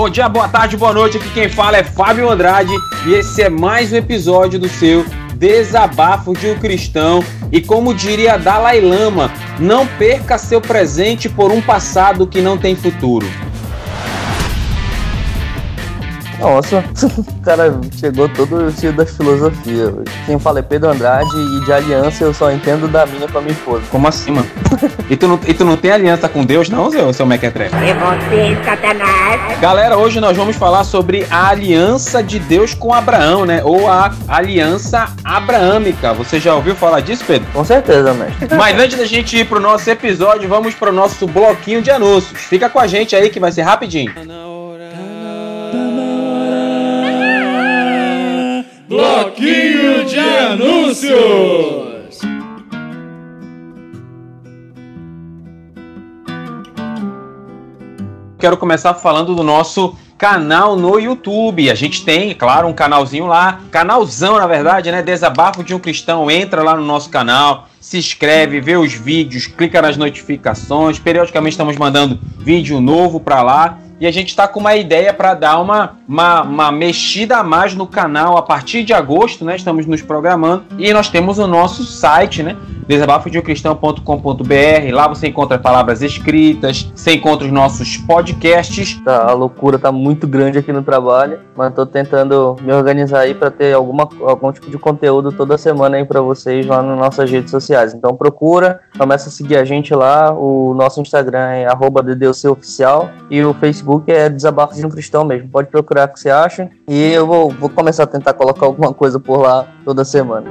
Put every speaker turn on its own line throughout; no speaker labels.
Bom dia, boa tarde, boa noite. Aqui quem fala é Fábio Andrade e esse é mais um episódio do seu Desabafo de um Cristão. E como diria Dalai Lama, não perca seu presente por um passado que não tem futuro.
Nossa, o cara chegou todo cheio da filosofia. Quem fala é Pedro Andrade e de aliança eu só entendo da minha com a minha esposa.
Como assim, mano? e, tu não, e tu não tem aliança com Deus, não, seu, seu Mequetrefe?
É você, Satanás.
Galera, hoje nós vamos falar sobre a aliança de Deus com Abraão, né? Ou a aliança abraâmica. Você já ouviu falar disso, Pedro?
Com certeza, mestre.
Mas antes da gente ir pro nosso episódio, vamos pro nosso bloquinho de anúncios. Fica com a gente aí que vai ser rapidinho.
Bloquinho de anúncios.
Quero começar falando do nosso canal no YouTube. A gente tem, claro, um canalzinho lá, canalzão na verdade, né? Desabafo de um Cristão. Entra lá no nosso canal, se inscreve, vê os vídeos, clica nas notificações. Periodicamente estamos mandando vídeo novo para lá. E a gente está com uma ideia para dar uma, uma, uma, mexida a mais no canal a partir de agosto, né? Estamos nos programando. E nós temos o nosso site, né? desabafodeumcristão.com.br. Lá você encontra palavras escritas, você encontra os nossos podcasts.
Tá, a loucura tá muito grande aqui no trabalho, mas tô tentando me organizar aí para ter alguma, algum tipo de conteúdo toda semana aí para vocês lá nas nossas redes sociais. Então procura, começa a seguir a gente lá. O nosso Instagram é @ddeuceoficial e o Facebook é Desabafo de um Cristão mesmo. Pode procurar o que você acha. E eu vou, vou começar a tentar colocar alguma coisa por lá toda semana.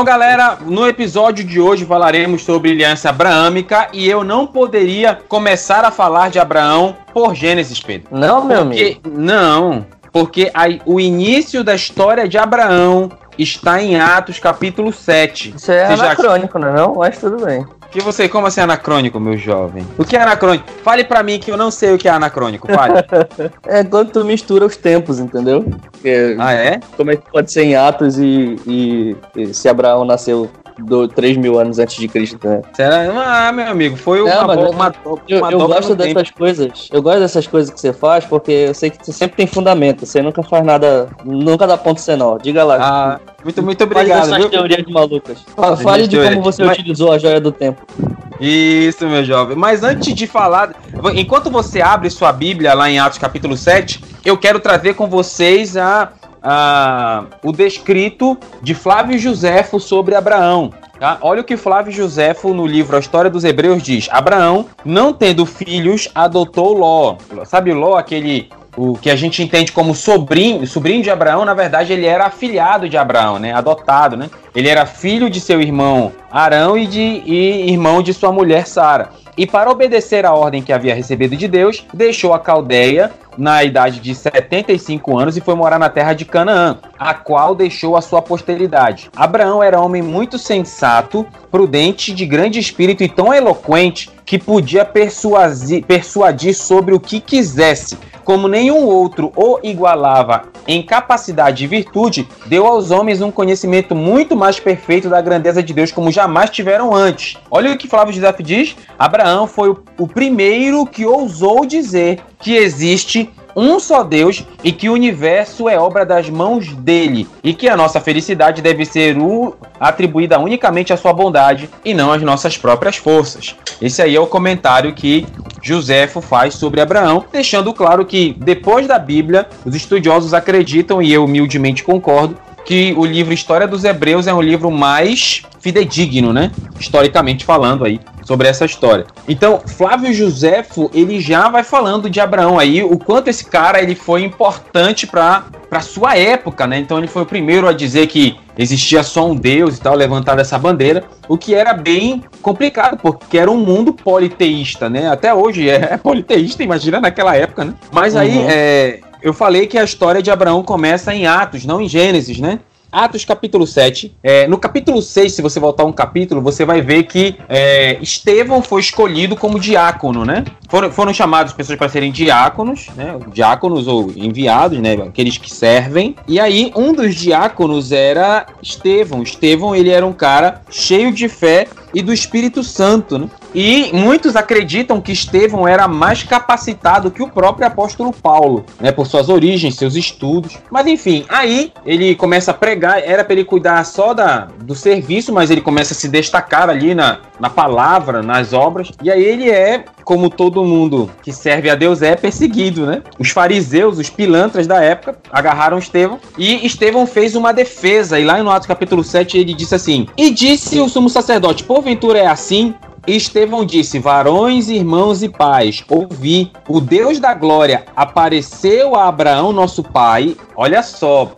Então, galera, no episódio de hoje falaremos sobre aliança abraâmica e eu não poderia começar a falar de Abraão por Gênesis, Pedro.
Não, meu
porque,
amigo.
Não, porque aí, o início da história de Abraão está em Atos capítulo 7.
Isso é Você anacrônico, já... não é não? Mas tudo bem.
Que você, como assim anacrônico, meu jovem? O que é anacrônico? Fale para mim que eu não sei o que é anacrônico, fale.
é quando tu mistura os tempos, entendeu?
Porque, ah, é?
Como é que pode ser em Atos e, e, e se Abraão nasceu do 3 mil anos antes de Cristo, né?
Será? Ah, meu amigo, foi uma,
uma,
uma,
uma Eu, eu gosto dessas tempo. coisas. Eu gosto dessas coisas que você faz porque eu sei que você sempre tem fundamento. Você nunca faz nada, nunca dá ponto nó. Diga lá.
Ah, muito, muito obrigado.
Fale dessas teorias de malucas. Fale de como você Mas... utilizou a joia do tempo.
Isso, meu jovem. Mas antes de falar, enquanto você abre sua Bíblia lá em Atos capítulo 7, eu quero trazer com vocês a ah, o descrito de Flávio Josefo sobre Abraão. Tá? Olha o que Flávio Josefo, no livro A História dos Hebreus, diz: Abraão, não tendo filhos, adotou Ló. Sabe Ló, aquele o que a gente entende como sobrinho, sobrinho de Abraão, na verdade ele era afilhado de Abraão, né? Adotado, né? Ele era filho de seu irmão Arão e de e irmão de sua mulher Sara. E para obedecer à ordem que havia recebido de Deus, deixou a Caldeia na idade de 75 anos e foi morar na terra de Canaã, a qual deixou a sua posteridade. Abraão era homem muito sensato, prudente, de grande espírito e tão eloquente que podia persuadir, persuadir sobre o que quisesse como nenhum outro o igualava em capacidade e virtude, deu aos homens um conhecimento muito mais perfeito da grandeza de Deus como jamais tiveram antes. Olha o que Flávio José diz: Abraão foi o primeiro que ousou dizer que existe um só Deus e que o universo é obra das mãos dele e que a nossa felicidade deve ser atribuída unicamente à sua bondade e não às nossas próprias forças. Esse aí é o comentário que Joséfo faz sobre Abraão, deixando claro que depois da Bíblia, os estudiosos acreditam e eu humildemente concordo que o livro História dos Hebreus é um livro mais fidedigno, né? Historicamente falando aí sobre essa história. Então, Flávio Josefo, ele já vai falando de Abraão aí, o quanto esse cara ele foi importante para para sua época, né? Então ele foi o primeiro a dizer que existia só um Deus e tal, levantar essa bandeira, o que era bem complicado, porque era um mundo politeísta, né? Até hoje é, politeísta, imagina naquela época, né? Mas aí uhum. é, eu falei que a história de Abraão começa em Atos, não em Gênesis, né? Atos capítulo 7. É, no capítulo 6, se você voltar um capítulo, você vai ver que é, Estevão foi escolhido como diácono, né? foram, foram chamados pessoas para serem diáconos, né? Diáconos ou enviados, né? Aqueles que servem. E aí, um dos diáconos era Estevão. Estevão, ele era um cara cheio de fé e do Espírito Santo, né? E muitos acreditam que Estevão era mais capacitado que o próprio apóstolo Paulo, né, por suas origens, seus estudos. Mas enfim, aí ele começa a pregar, era para ele cuidar só da, do serviço, mas ele começa a se destacar ali na, na palavra, nas obras. E aí ele é, como todo mundo que serve a Deus é, perseguido, né? Os fariseus, os pilantras da época, agarraram Estevão e Estevão fez uma defesa. E lá no Atos capítulo 7 ele disse assim: E disse o sumo sacerdote: Porventura é assim Estevão disse: Varões, irmãos e pais, ouvi. O Deus da glória apareceu a Abraão, nosso pai. Olha só,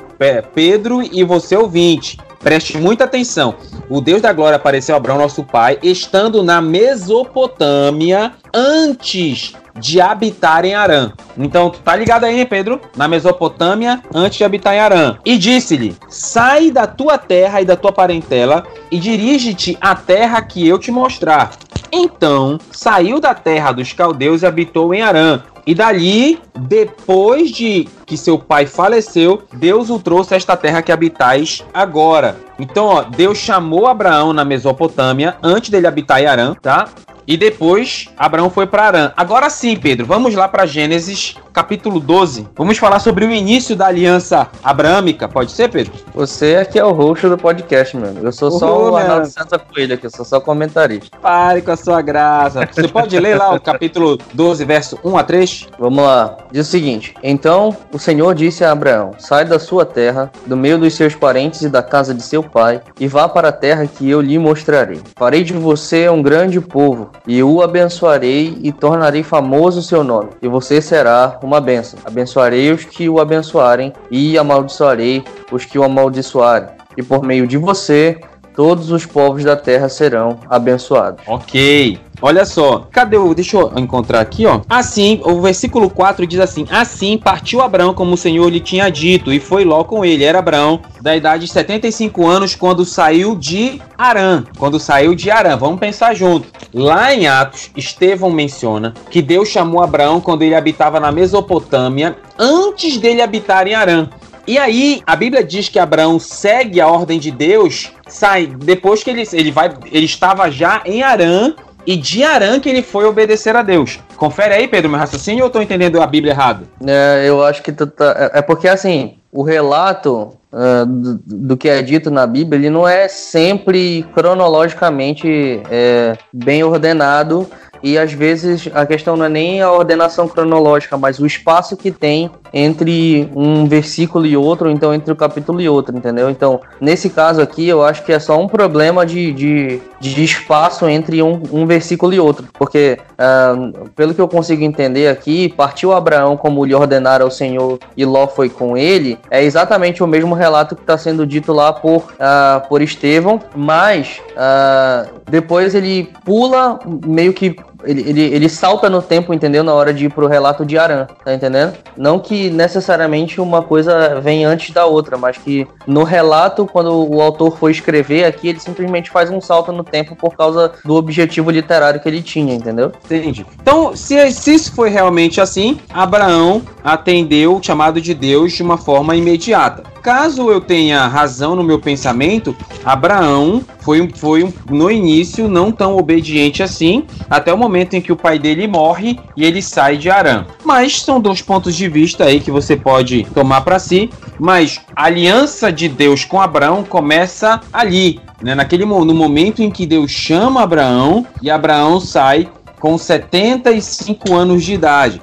Pedro e você ouvinte. Preste muita atenção. O Deus da glória apareceu a Abraão, nosso pai, estando na Mesopotâmia antes de habitar em Arã. Então, tu tá ligado aí, Pedro? Na Mesopotâmia, antes de habitar em Arã. E disse-lhe: Sai da tua terra e da tua parentela e dirige-te à terra que eu te mostrar. Então, saiu da terra dos caldeus e habitou em Arã. E dali, depois de que seu pai faleceu, Deus o trouxe a esta terra que habitais agora. Então, ó, Deus chamou Abraão na Mesopotâmia antes dele habitar em Arã, tá? E depois Abraão foi para Arã. Agora sim, Pedro, vamos lá para Gênesis capítulo 12. Vamos falar sobre o início da aliança abraâmica. Pode ser, Pedro?
Você é que é o host do podcast, mano. Eu sou só o Arnaldo Santa Coelho aqui, eu sou só comentarista.
Pare com a sua graça. Você pode ler lá o capítulo 12, verso 1 a 3?
Vamos lá. Diz o seguinte: Então o Senhor disse a Abraão: Sai da sua terra, do meio dos seus parentes e da casa de seu pai, e vá para a terra que eu lhe mostrarei. Farei de você um grande povo e o abençoarei e tornarei famoso o seu nome, e você será uma bênção. Abençoarei os que o abençoarem e amaldiçoarei os que o amaldiçoarem. E por meio de você, todos os povos da terra serão abençoados.
Ok. Olha só, cadê o. Deixa eu encontrar aqui, ó. Assim, o versículo 4 diz assim: Assim partiu Abraão como o Senhor lhe tinha dito, e foi Ló com ele. Era Abraão da idade de 75 anos quando saiu de Arã. Quando saiu de Arã. Vamos pensar junto. Lá em Atos, Estevão menciona que Deus chamou Abraão quando ele habitava na Mesopotâmia, antes dele habitar em Arã. E aí, a Bíblia diz que Abraão segue a ordem de Deus, sai depois que ele, ele vai, ele estava já em Arã e de Arã que ele foi obedecer a Deus. Confere aí, Pedro, meu raciocínio, ou eu estou entendendo a Bíblia errado?
É, eu acho que tu tá. É, é porque assim, o relato uh, do, do, que é dito na Bíblia, ele não é sempre cronologicamente é, bem ordenado e às vezes a questão não é nem a ordenação cronológica, mas o espaço que tem entre um versículo e outro, então entre o um capítulo e outro, entendeu? Então, nesse caso aqui, eu acho que é só um problema de, de, de espaço entre um, um, versículo e outro, porque, uh, pelo que eu consigo entender aqui, partiu Abraão como lhe ordenara o Senhor e Ló foi com ele, é exatamente o mesmo relato que está sendo dito lá por, uh, por Estevão, mas uh, depois ele pula meio que ele, ele, ele salta no tempo, entendeu? Na hora de ir pro relato de Aran, tá entendendo? Não que necessariamente uma coisa vem antes da outra, mas que no relato, quando o autor for escrever aqui, ele simplesmente faz um salto no tempo por causa do objetivo literário que ele tinha, entendeu?
Entendi. Então, se, se isso foi realmente assim, Abraão atendeu o chamado de Deus de uma forma imediata. Caso eu tenha razão no meu pensamento, Abraão foi, foi no início não tão obediente assim, até o momento em que o pai dele morre e ele sai de Arã. Mas são dois pontos de vista aí que você pode tomar para si. Mas a aliança de Deus com Abraão começa ali, né? Naquele no momento em que Deus chama Abraão e Abraão sai com 75 anos de idade.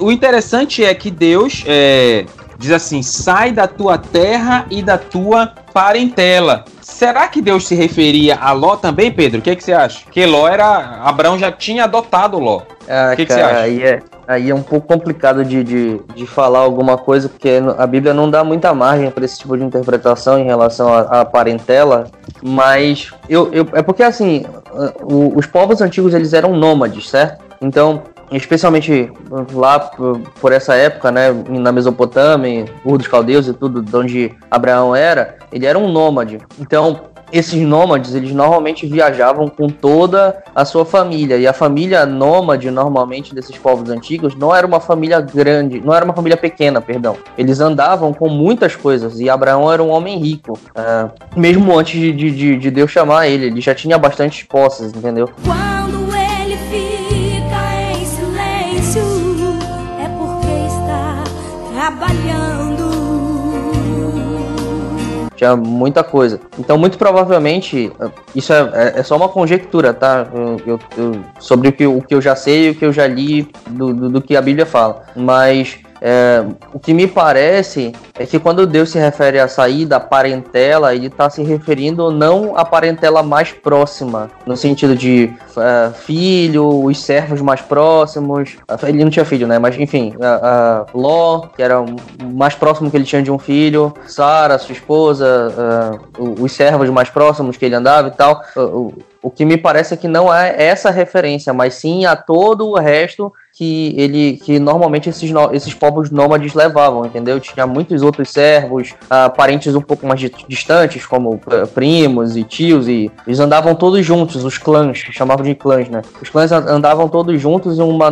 O interessante é que Deus é, diz assim: sai da tua terra e da tua parentela. Será que Deus se referia a Ló também, Pedro? O que, é que você acha? Que Ló era. Abraão já tinha adotado Ló.
Ah, o que, cara, que você acha? Aí é, aí é um pouco complicado de, de, de falar alguma coisa, porque a Bíblia não dá muita margem para esse tipo de interpretação em relação à parentela, mas eu, eu, é porque assim, os povos antigos eles eram nômades, certo? Então, especialmente lá por, essa época, né, na Mesopotâmia, Ur dos Caldeus e tudo, de onde Abraão era, ele era um nômade. Então, esses nômades, eles normalmente viajavam com toda a sua família. E a família nômade, normalmente, desses povos antigos, não era uma família grande, não era uma família pequena, perdão. Eles andavam com muitas coisas. E Abraão era um homem rico. Uh, mesmo antes de, de, de, Deus chamar ele, ele já tinha bastante posses, entendeu?
Quando
tinha muita coisa. Então, muito provavelmente, isso é, é, é só uma conjectura, tá? Eu, eu, sobre o que, o que eu já sei o que eu já li do, do, do que a Bíblia fala. Mas é, o que me parece é que quando Deus se refere à saída, à parentela, ele está se referindo não à parentela mais próxima, no sentido de é, filho, os servos mais próximos. Ele não tinha filho, né? Mas enfim, a, a Ló, que era o mais próximo que ele tinha de um filho, Sara, sua esposa, é, os servos mais próximos que ele andava e tal. O que me parece é que não é essa referência, mas sim a todo o resto que ele que normalmente esses, esses povos nômades levavam, entendeu? Tinha muitos outros servos, uh, parentes um pouco mais distantes, como primos e tios, e eles andavam todos juntos, os clãs, chamavam de clãs, né? Os clãs andavam todos juntos em uma,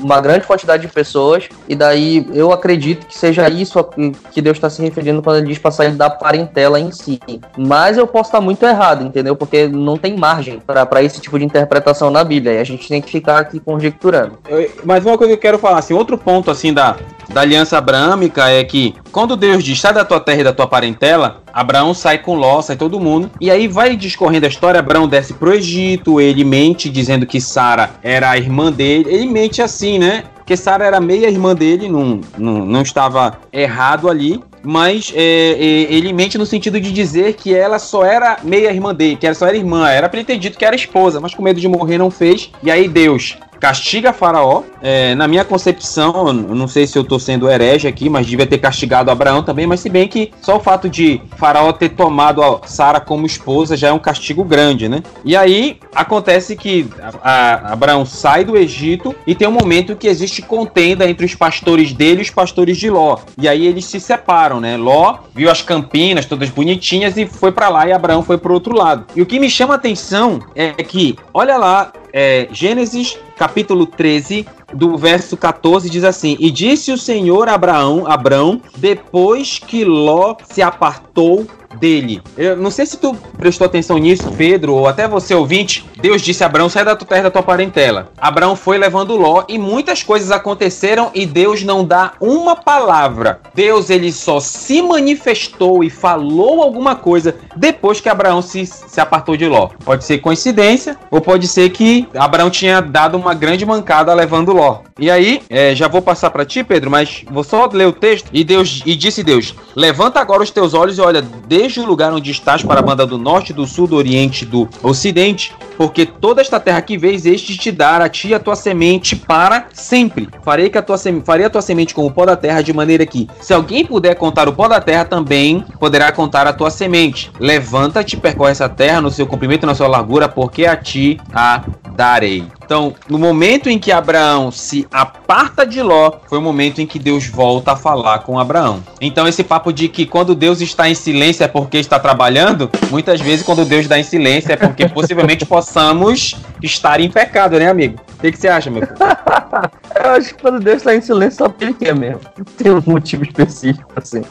uma grande quantidade de pessoas, e daí eu acredito que seja isso que Deus está se referindo quando ele diz para sair da parentela em si. Mas eu posso estar muito errado, entendeu? Porque não tem margem para esse tipo de interpretação na Bíblia, e a gente tem que ficar aqui conjecturando
mas uma coisa que eu quero falar, assim, outro ponto assim da, da aliança abrâmica é que quando Deus diz sai da tua terra e da tua parentela, Abraão sai com Ló, sai todo mundo. E aí vai discorrendo a história, Abraão desce pro Egito, ele mente dizendo que Sara era a irmã dele. Ele mente assim, né? Porque Sara era meia irmã dele, não, não, não estava errado ali mas é, é, ele mente no sentido de dizer que ela só era meia irmã dele, que ela só era irmã, era para ele ter dito que era esposa, mas com medo de morrer não fez. E aí Deus castiga Faraó. É, na minha concepção, eu não sei se eu estou sendo herege aqui, mas devia ter castigado Abraão também. Mas se bem que só o fato de Faraó ter tomado a Sara como esposa já é um castigo grande, né? E aí acontece que a, a Abraão sai do Egito e tem um momento que existe contenda entre os pastores dele e os pastores de Ló. E aí eles se separam, né? Ló viu as campinas todas bonitinhas e foi para lá e Abraão foi para outro lado. E o que me chama a atenção é que, olha lá, é, Gênesis capítulo 13, do verso 14, diz assim: E disse o Senhor Abraão, Abraão, depois que Ló se apartou dele. Eu não sei se tu prestou atenção nisso, Pedro, ou até você ouvinte. Deus disse a Abraão: sai da tua terra da tua parentela. Abraão foi levando Ló e muitas coisas aconteceram e Deus não dá uma palavra. Deus ele só se manifestou e falou alguma coisa depois que Abraão se, se apartou de Ló. Pode ser coincidência ou pode ser que Abraão tinha dado uma grande mancada levando Ló. E aí, é, já vou passar para ti, Pedro, mas vou só ler o texto. E Deus e disse Deus: Levanta agora os teus olhos e olha desde o lugar onde estás para a banda do norte, do sul, do oriente, do ocidente, porque toda esta terra que vês, este te dar a ti a tua semente para sempre. Farei que a tua farei a tua semente como o pó da terra, de maneira que, se alguém puder contar o pó da terra, também poderá contar a tua semente. Levanta-te, percorre essa terra no seu comprimento e na sua largura, porque a ti a darei. Então, no momento em que Abraão se aparta de Ló, foi o momento em que Deus volta a falar com Abraão. Então, esse papo de que quando Deus está em silêncio é porque está trabalhando, muitas vezes quando Deus está em silêncio é porque possivelmente possamos estar em pecado, né, amigo? O que, que você acha, meu filho?
Eu acho que quando Deus está em silêncio, só porque ele quer mesmo. Tem um motivo específico, assim.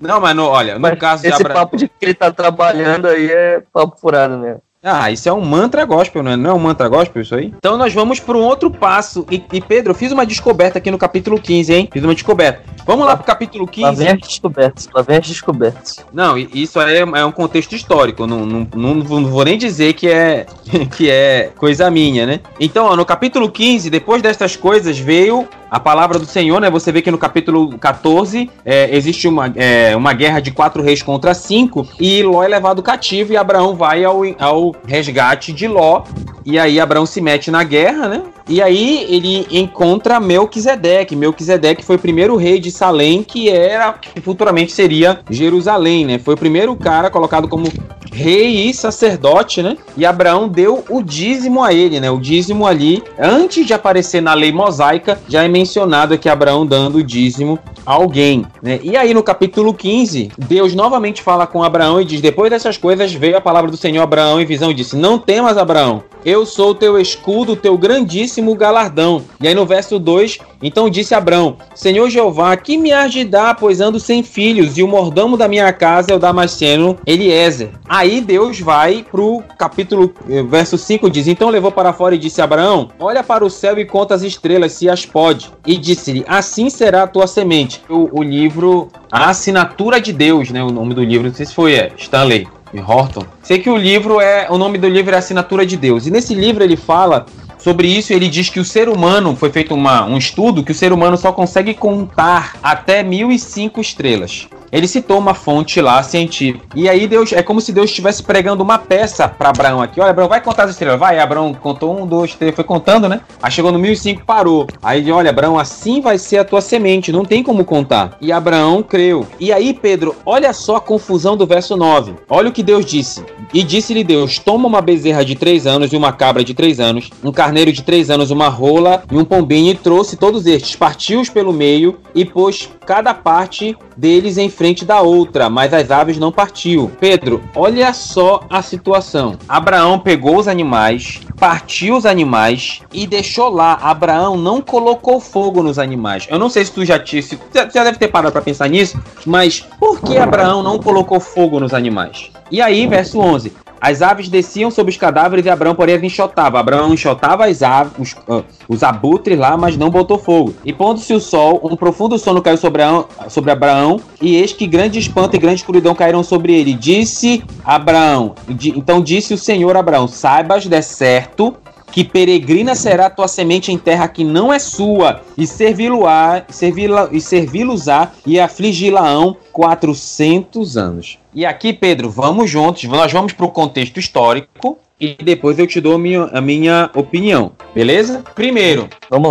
Não, mas no, olha, no
mas
caso
de Abraão. Esse papo de que ele está trabalhando aí é papo furado mesmo.
Ah, isso é um mantra gospel, não é? Não é um mantra gospel isso aí? Então nós vamos para um outro passo. E, e, Pedro, eu fiz uma descoberta aqui no capítulo 15, hein? Fiz uma descoberta. Vamos lá pro capítulo 15. Lá
vem as descobertas, lá vem as descobertas.
Não, isso aí é, é um contexto histórico. Não, não, não, não, vou nem dizer que é, que é coisa minha, né? Então, ó, no capítulo 15, depois destas coisas, veio a palavra do Senhor, né? Você vê que no capítulo 14 é, existe uma, é, uma guerra de quatro reis contra cinco e Ló é levado cativo e Abraão vai ao, ao resgate de Ló. E aí Abraão se mete na guerra, né? E aí ele encontra Melquisedeque. Melquisedeque foi o primeiro rei de Salém que era que futuramente seria Jerusalém, né? Foi o primeiro cara colocado como rei e sacerdote, né? E Abraão deu o dízimo a ele, né? O dízimo ali, antes de aparecer na lei mosaica, já é mencionado aqui Abraão dando o dízimo alguém, né? E aí no capítulo 15, Deus novamente fala com Abraão e diz: Depois dessas coisas veio a palavra do Senhor a Abraão em visão e disse: Não temas, Abraão, eu sou o teu escudo, teu grandíssimo galardão. E aí no verso 2, então disse Abraão: Senhor Jeová, que me há de dar, pois ando sem filhos, e o mordomo da minha casa é o Damasceno Eliezer. Aí Deus vai pro capítulo, eh, verso 5 diz: Então levou para fora e disse a Abraão: Olha para o céu e conta as estrelas, se as pode. E disse-lhe: Assim será a tua semente. O, o livro A Assinatura de Deus, né? O nome do livro, não sei se foi é, Stanley Horton. Sei que o livro é. O nome do livro é Assinatura de Deus. E nesse livro ele fala sobre isso. Ele diz que o ser humano. Foi feito uma, um estudo que o ser humano só consegue contar até 1005 estrelas ele citou uma fonte lá científica. E aí Deus é como se Deus estivesse pregando uma peça para Abraão aqui. Olha, Abraão, vai contar as estrelas. Vai, Abraão contou um, dois, três, foi contando, né? Aí chegou no 1005, parou. Aí olha, Abraão, assim vai ser a tua semente, não tem como contar. E Abraão creu. E aí, Pedro, olha só a confusão do verso 9. Olha o que Deus disse. E disse-lhe Deus: Toma uma bezerra de três anos e uma cabra de três anos, um carneiro de três anos, uma rola e um pombinho, e trouxe todos estes, partiu-os pelo meio e pôs cada parte deles em frente da outra, mas as aves não partiu. Pedro, olha só a situação. Abraão pegou os animais, partiu os animais e deixou lá. Abraão não colocou fogo nos animais. Eu não sei se tu já tinha, se, já deve ter parado para pensar nisso, mas por que Abraão não colocou fogo nos animais? E aí, verso 11: as aves desciam sobre os cadáveres e Abraão, porém, enxotava. Abraão enxotava as aves, os, uh, os abutres lá, mas não botou fogo. E pondo-se o sol, um profundo sono caiu sobre Abraão, sobre Abraão, e eis que grande espanto e grande escuridão caíram sobre ele. Disse Abraão, então disse o Senhor Abraão: Saibas de certo que peregrina será a tua semente em terra que não é sua, e servi-lo-á, servi-la, e servi-los-á, e afligi-la-ão 400 anos. E aqui, Pedro, vamos juntos, nós vamos para o contexto histórico, e depois eu te dou a minha, a minha opinião, beleza? Primeiro,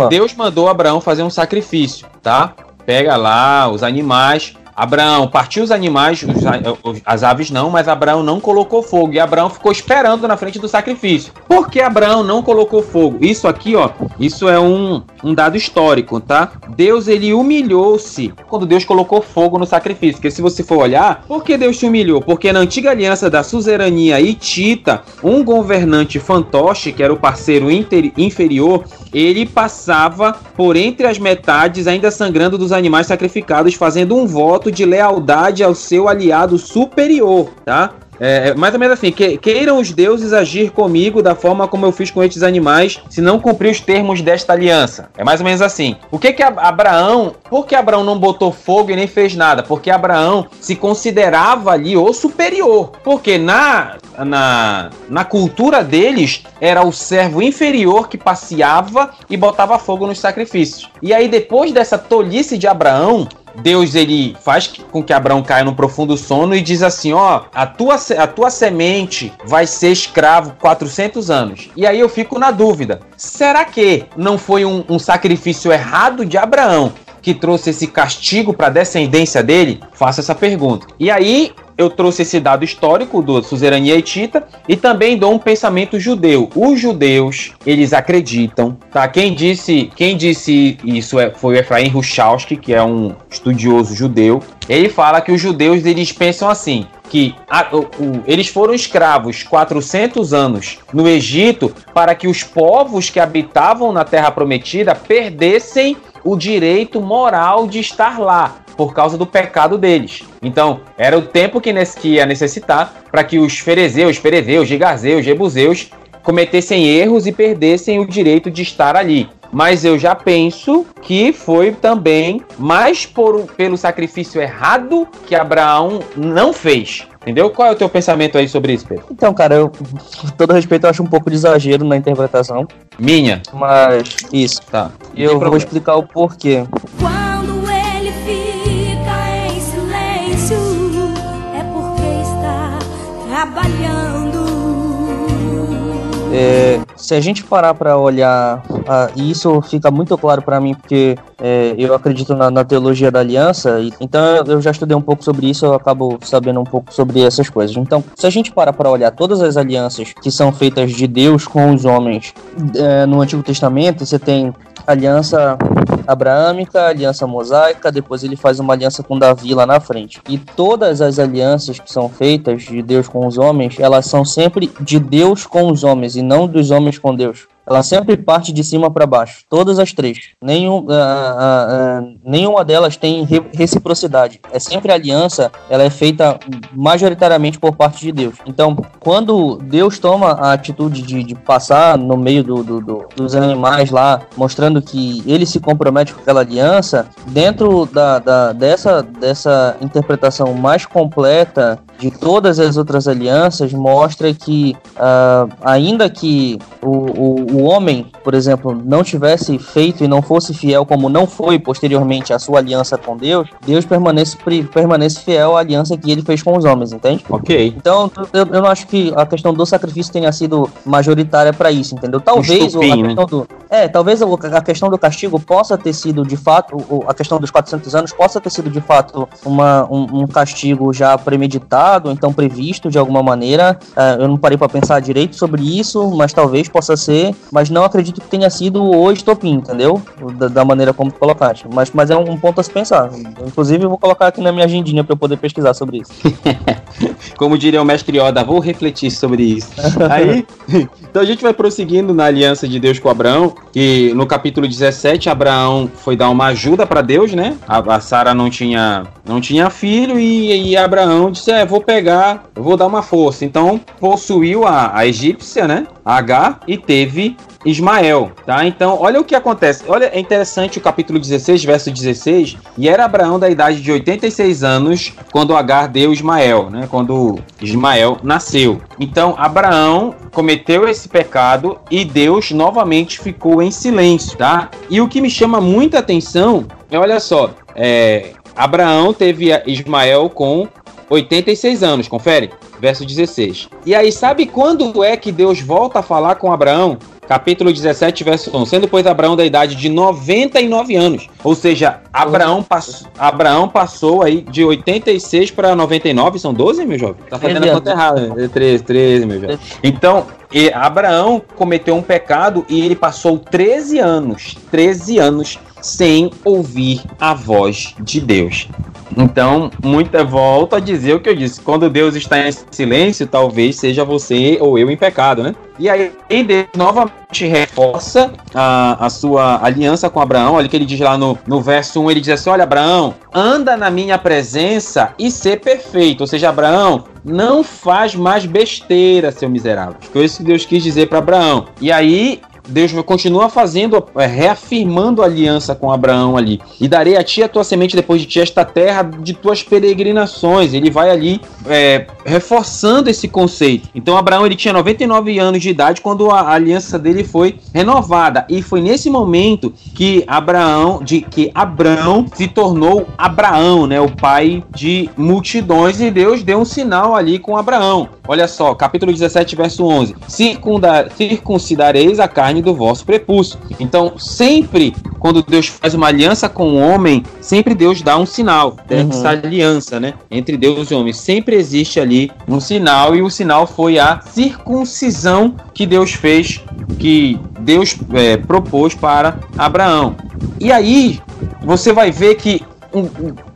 Deus mandou Abraão fazer um sacrifício, tá? Pega lá os animais, Abraão partiu os animais, os, as aves não, mas Abraão não colocou fogo. E Abraão ficou esperando na frente do sacrifício. Por que Abraão não colocou fogo? Isso aqui, ó, isso é um, um dado histórico, tá? Deus, ele humilhou-se quando Deus colocou fogo no sacrifício. Porque se você for olhar, por que Deus te humilhou? Porque na antiga aliança da suzerania hitita, um governante fantoche, que era o parceiro inter, inferior, ele passava por entre as metades, ainda sangrando dos animais sacrificados, fazendo um voto de lealdade ao seu aliado superior, tá? É, é, mais ou menos assim, que, queiram os deuses agir comigo da forma como eu fiz com estes animais, se não cumprir os termos desta aliança. É mais ou menos assim. O que que Abraão, por que Abraão não botou fogo e nem fez nada? Porque Abraão se considerava ali o superior. Porque na, na, na cultura deles, era o servo inferior que passeava e botava fogo nos sacrifícios. E aí, depois dessa tolice de Abraão, Deus ele faz com que Abraão caia num profundo sono e diz assim: ó, a tua, a tua semente vai ser escravo 400 anos. E aí eu fico na dúvida: será que não foi um, um sacrifício errado de Abraão que trouxe esse castigo para a descendência dele? Faça essa pergunta. E aí eu trouxe esse dado histórico do suzerania hitita e também dou um pensamento judeu. Os judeus, eles acreditam, tá? Quem disse, quem disse isso é, foi o Efraim Ruchalski, que é um estudioso judeu. Ele fala que os judeus eles pensam assim: que a, o, o, eles foram escravos 400 anos no Egito para que os povos que habitavam na Terra Prometida perdessem o direito moral de estar lá por causa do pecado deles. Então, era o tempo que, que ia necessitar para que os ferezeus, perezeus, gigazeus, jebuseus cometessem erros e perdessem o direito de estar ali. Mas eu já penso que foi também mais por, pelo sacrifício errado que Abraão não fez. Entendeu? Qual é o teu pensamento aí sobre isso, Pedro?
Então, cara, eu, com todo respeito, eu acho um pouco de exagero na interpretação.
Minha?
Mas, isso. Tá. E eu vou explicar o porquê.
Quando É,
se a gente parar para olhar, ah, e isso fica muito claro para mim, porque é, eu acredito na, na, teologia da aliança, e, então eu já estudei um pouco sobre isso, eu acabo sabendo um pouco sobre essas coisas. Então, se a gente para para olhar todas as alianças que são feitas de Deus com os homens é, no Antigo Testamento, você tem aliança abraâmica, aliança mosaica, depois ele faz uma aliança com Davi lá na frente. E todas as alianças que são feitas de Deus com os homens, elas são sempre de Deus com os homens e não dos homens com Deus. Ela sempre parte de cima para baixo. Todas as três. Nenhum, uh, uh, uh, nenhuma delas tem re reciprocidade. É sempre aliança, ela é feita majoritariamente por parte de Deus. Então, quando Deus toma a atitude de, de passar no meio do, do, do, dos animais lá, mostrando que ele se compromete com aquela aliança, dentro da, da, dessa, dessa interpretação mais completa de todas as outras alianças, mostra que, ainda que o, o, o homem, por exemplo, não tivesse feito e não fosse fiel, como não foi posteriormente a sua aliança com Deus, Deus permanece, permanece fiel à aliança que ele fez com os homens, entende?
Ok.
Então, eu, eu não acho que a questão do sacrifício tenha sido majoritária para isso, entendeu? Talvez Estupim, a né? questão do. É, talvez a questão do castigo possa ter sido de fato, a questão dos 400 anos possa ter sido de fato uma, um, um castigo já premeditado, então previsto de alguma maneira. Uh, eu não parei para pensar direito sobre isso, mas talvez possa ser mas não acredito que tenha sido o estopim, entendeu? Da, da maneira como tu colocaste. Mas, mas é um, um, ponto a se pensar. Inclusive, eu vou colocar aqui na minha agendinha para eu poder pesquisar sobre isso.
como diria o mestre Yoda, vou refletir sobre isso. Aí, então a gente vai prosseguindo na aliança de Deus com Abraão, que no capítulo 17, Abraão foi dar uma ajuda para Deus, né? A, a Sara não tinha, não tinha filho e, e Abraão disse: É, vou pegar, vou dar uma força. Então, possuiu a, a egípcia, né? H e teve Ismael, tá? Então, olha o que acontece. Olha, é interessante o capítulo 16, verso 16. E era Abraão da idade de 86 anos quando Agar deu Ismael, né? Quando Ismael nasceu. Então, Abraão cometeu esse pecado e Deus novamente ficou em silêncio, tá? E o que me chama muita atenção é, olha só, é, Abraão teve Ismael com 86 anos, confere? Verso 16. E aí, sabe quando é que Deus volta a falar com Abraão? Capítulo 17, verso 1. Sendo, pois, Abraão da idade de 99 anos. Ou seja, Abraão, pass... Abraão passou aí de 86 para 99. São 12, meu jovem? Tá fazendo a conta errada. 13, 13, meu jovem. Então, Abraão cometeu um pecado e ele passou 13 anos. 13 anos sem ouvir a voz de Deus. Então, muita volta a dizer o que eu disse. Quando Deus está em silêncio, talvez seja você ou eu em pecado, né? E aí Deus novamente reforça a, a sua aliança com Abraão. Olha o que ele diz lá no, no verso 1, ele diz assim, olha Abraão, anda na minha presença e ser perfeito. Ou seja, Abraão, não faz mais besteira, seu miserável. Foi isso que Deus quis dizer para Abraão. E aí Deus continua fazendo, é, reafirmando a aliança com Abraão ali. E darei a ti a tua semente depois de ti esta terra de tuas peregrinações. Ele vai ali é, reforçando esse conceito. Então Abraão ele tinha 99 anos de idade quando a aliança dele foi renovada. E foi nesse momento que Abraão, de que Abraão se tornou Abraão, né, o pai de multidões. E Deus deu um sinal ali com Abraão. Olha só, capítulo 17, verso 11: Circundar, circuncidareis a carne do vosso prepúcio. Então, sempre quando Deus faz uma aliança com o homem, sempre Deus dá um sinal dessa uhum. aliança, né? Entre Deus e o homem. Sempre existe ali um sinal, e o sinal foi a circuncisão que Deus fez, que Deus é, propôs para Abraão. E aí, você vai ver que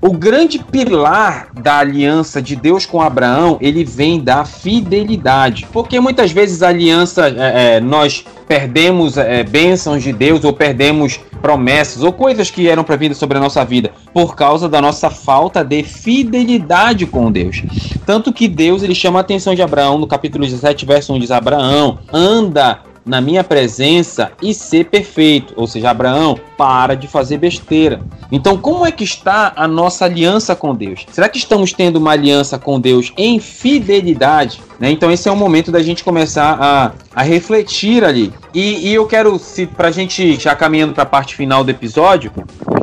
o grande pilar da aliança de Deus com Abraão, ele vem da fidelidade. Porque muitas vezes a aliança, é, é, nós perdemos é, bênçãos de Deus, ou perdemos promessas, ou coisas que eram previstas sobre a nossa vida, por causa da nossa falta de fidelidade com Deus. Tanto que Deus, ele chama a atenção de Abraão no capítulo 17, verso 1, diz, Abraão, anda na minha presença e ser perfeito. Ou seja, Abraão, para de fazer besteira. Então, como é que está a nossa aliança com Deus? Será que estamos tendo uma aliança com Deus em fidelidade? Né? Então, esse é o momento da gente começar a, a refletir ali. E, e eu quero, para a gente já caminhando para a parte final do episódio,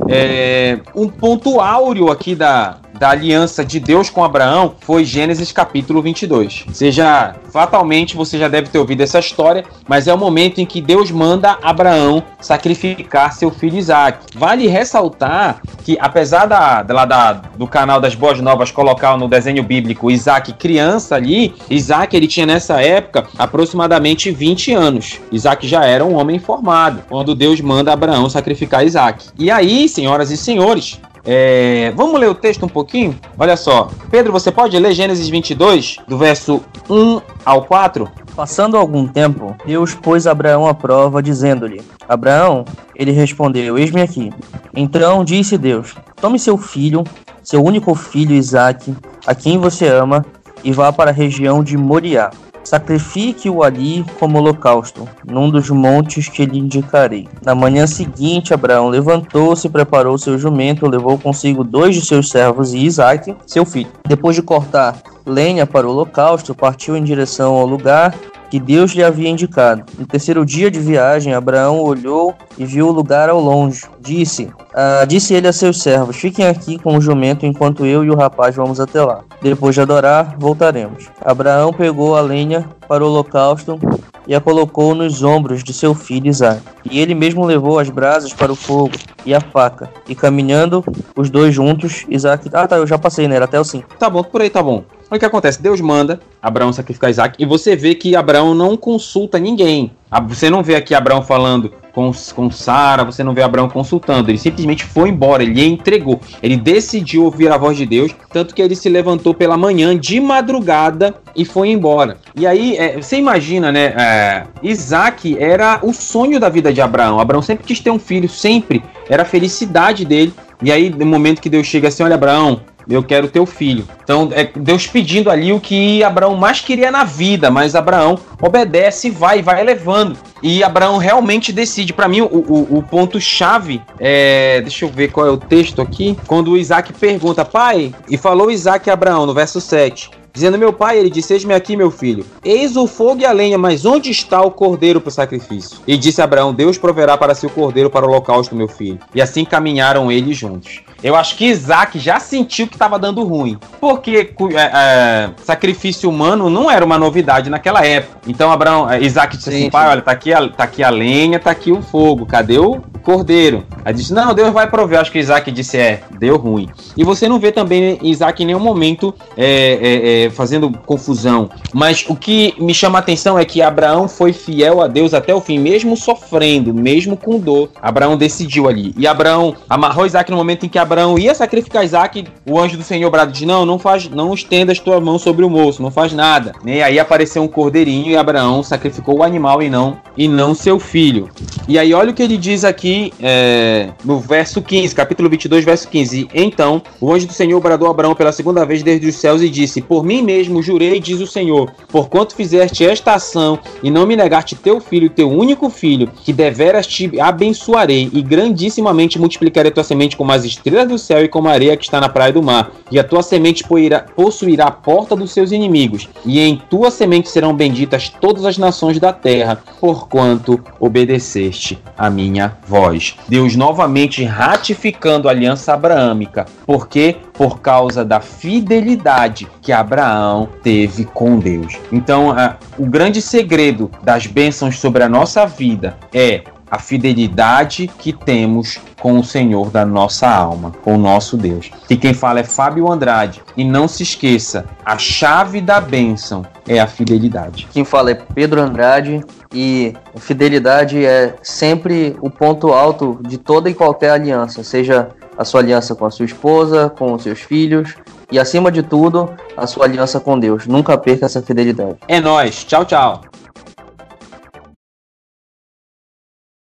é, um ponto áureo aqui da, da aliança de Deus com Abraão foi Gênesis capítulo 22. Seja fatalmente você já deve ter ouvido essa história, mas é o momento em que Deus manda Abraão sacrificar seu filho Isaac. Vale ressaltar que, apesar da, da, da, do canal das Boas Novas colocar no desenho bíblico Isaac criança ali, Isaac ele tinha nessa época aproximadamente 20 anos. Isaac já era um homem formado, quando Deus manda Abraão sacrificar Isaac. E aí, senhoras e senhores, é, vamos ler o texto um pouquinho? Olha só. Pedro, você pode ler Gênesis 22, do verso 1 ao 4?
Passando algum tempo, Deus pôs Abraão à prova, dizendo-lhe: Abraão, ele respondeu: Eis-me aqui. Então disse Deus: Tome seu filho, seu único filho Isaque, a quem você ama, e vá para a região de Moriá. Sacrifique-o ali como holocausto, num dos montes que lhe indicarei. Na manhã seguinte, Abraão levantou-se, preparou seu jumento, levou consigo dois de seus servos e Isaque, seu filho. Depois de cortar lenha para o holocausto, partiu em direção ao lugar que Deus lhe havia indicado. No terceiro dia de viagem, Abraão olhou e viu o lugar ao longe. Disse: ah, Disse ele a seus servos: Fiquem aqui com o jumento enquanto eu e o rapaz vamos até lá. Depois de adorar, voltaremos. Abraão pegou a lenha para o holocausto e a colocou nos ombros de seu filho Isaac. E ele mesmo levou as brasas para o fogo e a faca. E caminhando, os dois juntos, Isaac. Ah, tá, eu já passei, né? Era até o 5.
Tá bom, por aí tá bom. O que acontece, Deus manda Abraão sacrificar Isaac e você vê que Abraão não consulta ninguém. Você não vê aqui Abraão falando com, com Sara, você não vê Abraão consultando. Ele simplesmente foi embora, ele entregou. Ele decidiu ouvir a voz de Deus, tanto que ele se levantou pela manhã, de madrugada, e foi embora. E aí, é, você imagina, né? É, Isaac era o sonho da vida de Abraão. Abraão sempre quis ter um filho, sempre. Era a felicidade dele. E aí, no momento que Deus chega assim, olha, Abraão, eu quero teu filho. Então, é Deus pedindo ali o que Abraão mais queria na vida, mas Abraão obedece e vai, vai levando. E Abraão realmente decide. Para mim, o, o, o ponto-chave é. Deixa eu ver qual é o texto aqui. Quando Isaac pergunta, pai, e falou Isaac a Abraão, no verso 7. Dizendo, meu pai, ele disse: Eis-me aqui, meu filho. Eis o fogo e a lenha, mas onde está o cordeiro para o sacrifício? E disse Abraão: Deus proverá para si o cordeiro para o holocausto, meu filho. E assim caminharam eles juntos. Eu acho que Isaac já sentiu que estava dando ruim. Porque é, é, sacrifício humano não era uma novidade naquela época. Então Abraão, é, Isaac disse assim: pai, olha, tá aqui, a, tá aqui a lenha, tá aqui o fogo. Cadê o cordeiro? Aí disse: Não, Deus vai prover. Acho que Isaac disse: É, deu ruim. E você não vê também Isaac em nenhum momento é, é, é, fazendo confusão. Mas o que me chama a atenção é que Abraão foi fiel a Deus até o fim, mesmo sofrendo, mesmo com dor. Abraão decidiu ali. E Abraão amarrou Isaac no momento em que Abraão ia sacrificar Isaac. O anjo do Senhor brado diz: Não, não faz, não estendas tua mão sobre o moço, não faz nada. E aí apareceu um cordeirinho e Abraão sacrificou o animal e não e não seu filho. E aí olha o que ele diz aqui é, no verso 15, capítulo 22, verso 15. Então o anjo do Senhor bradou a Abraão pela segunda vez desde os céus e disse: Por mim mesmo jurei, diz o Senhor, porquanto fizeste esta ação e não me negaste teu filho, teu único filho, que deveras te abençoarei e grandissimamente multiplicarei tua semente como as estrelas do céu e como a areia que está na praia do mar. E a tua semente possuirá a porta dos seus inimigos, e em tua semente serão benditas todas as nações da terra, porquanto obedeceste a minha voz. Deus novamente ratificando a aliança abraâmica, porque por causa da fidelidade que Abraão teve com Deus. Então, o grande segredo das bênçãos sobre a nossa vida é a fidelidade que temos com o Senhor da nossa alma, com o nosso Deus. E quem fala é Fábio Andrade. E não se esqueça, a chave da bênção é a fidelidade.
Quem fala é Pedro Andrade e fidelidade é sempre o ponto alto de toda e qualquer aliança, seja a sua aliança com a sua esposa, com os seus filhos e acima de tudo, a sua aliança com Deus. Nunca perca essa fidelidade.
É nós. Tchau, tchau.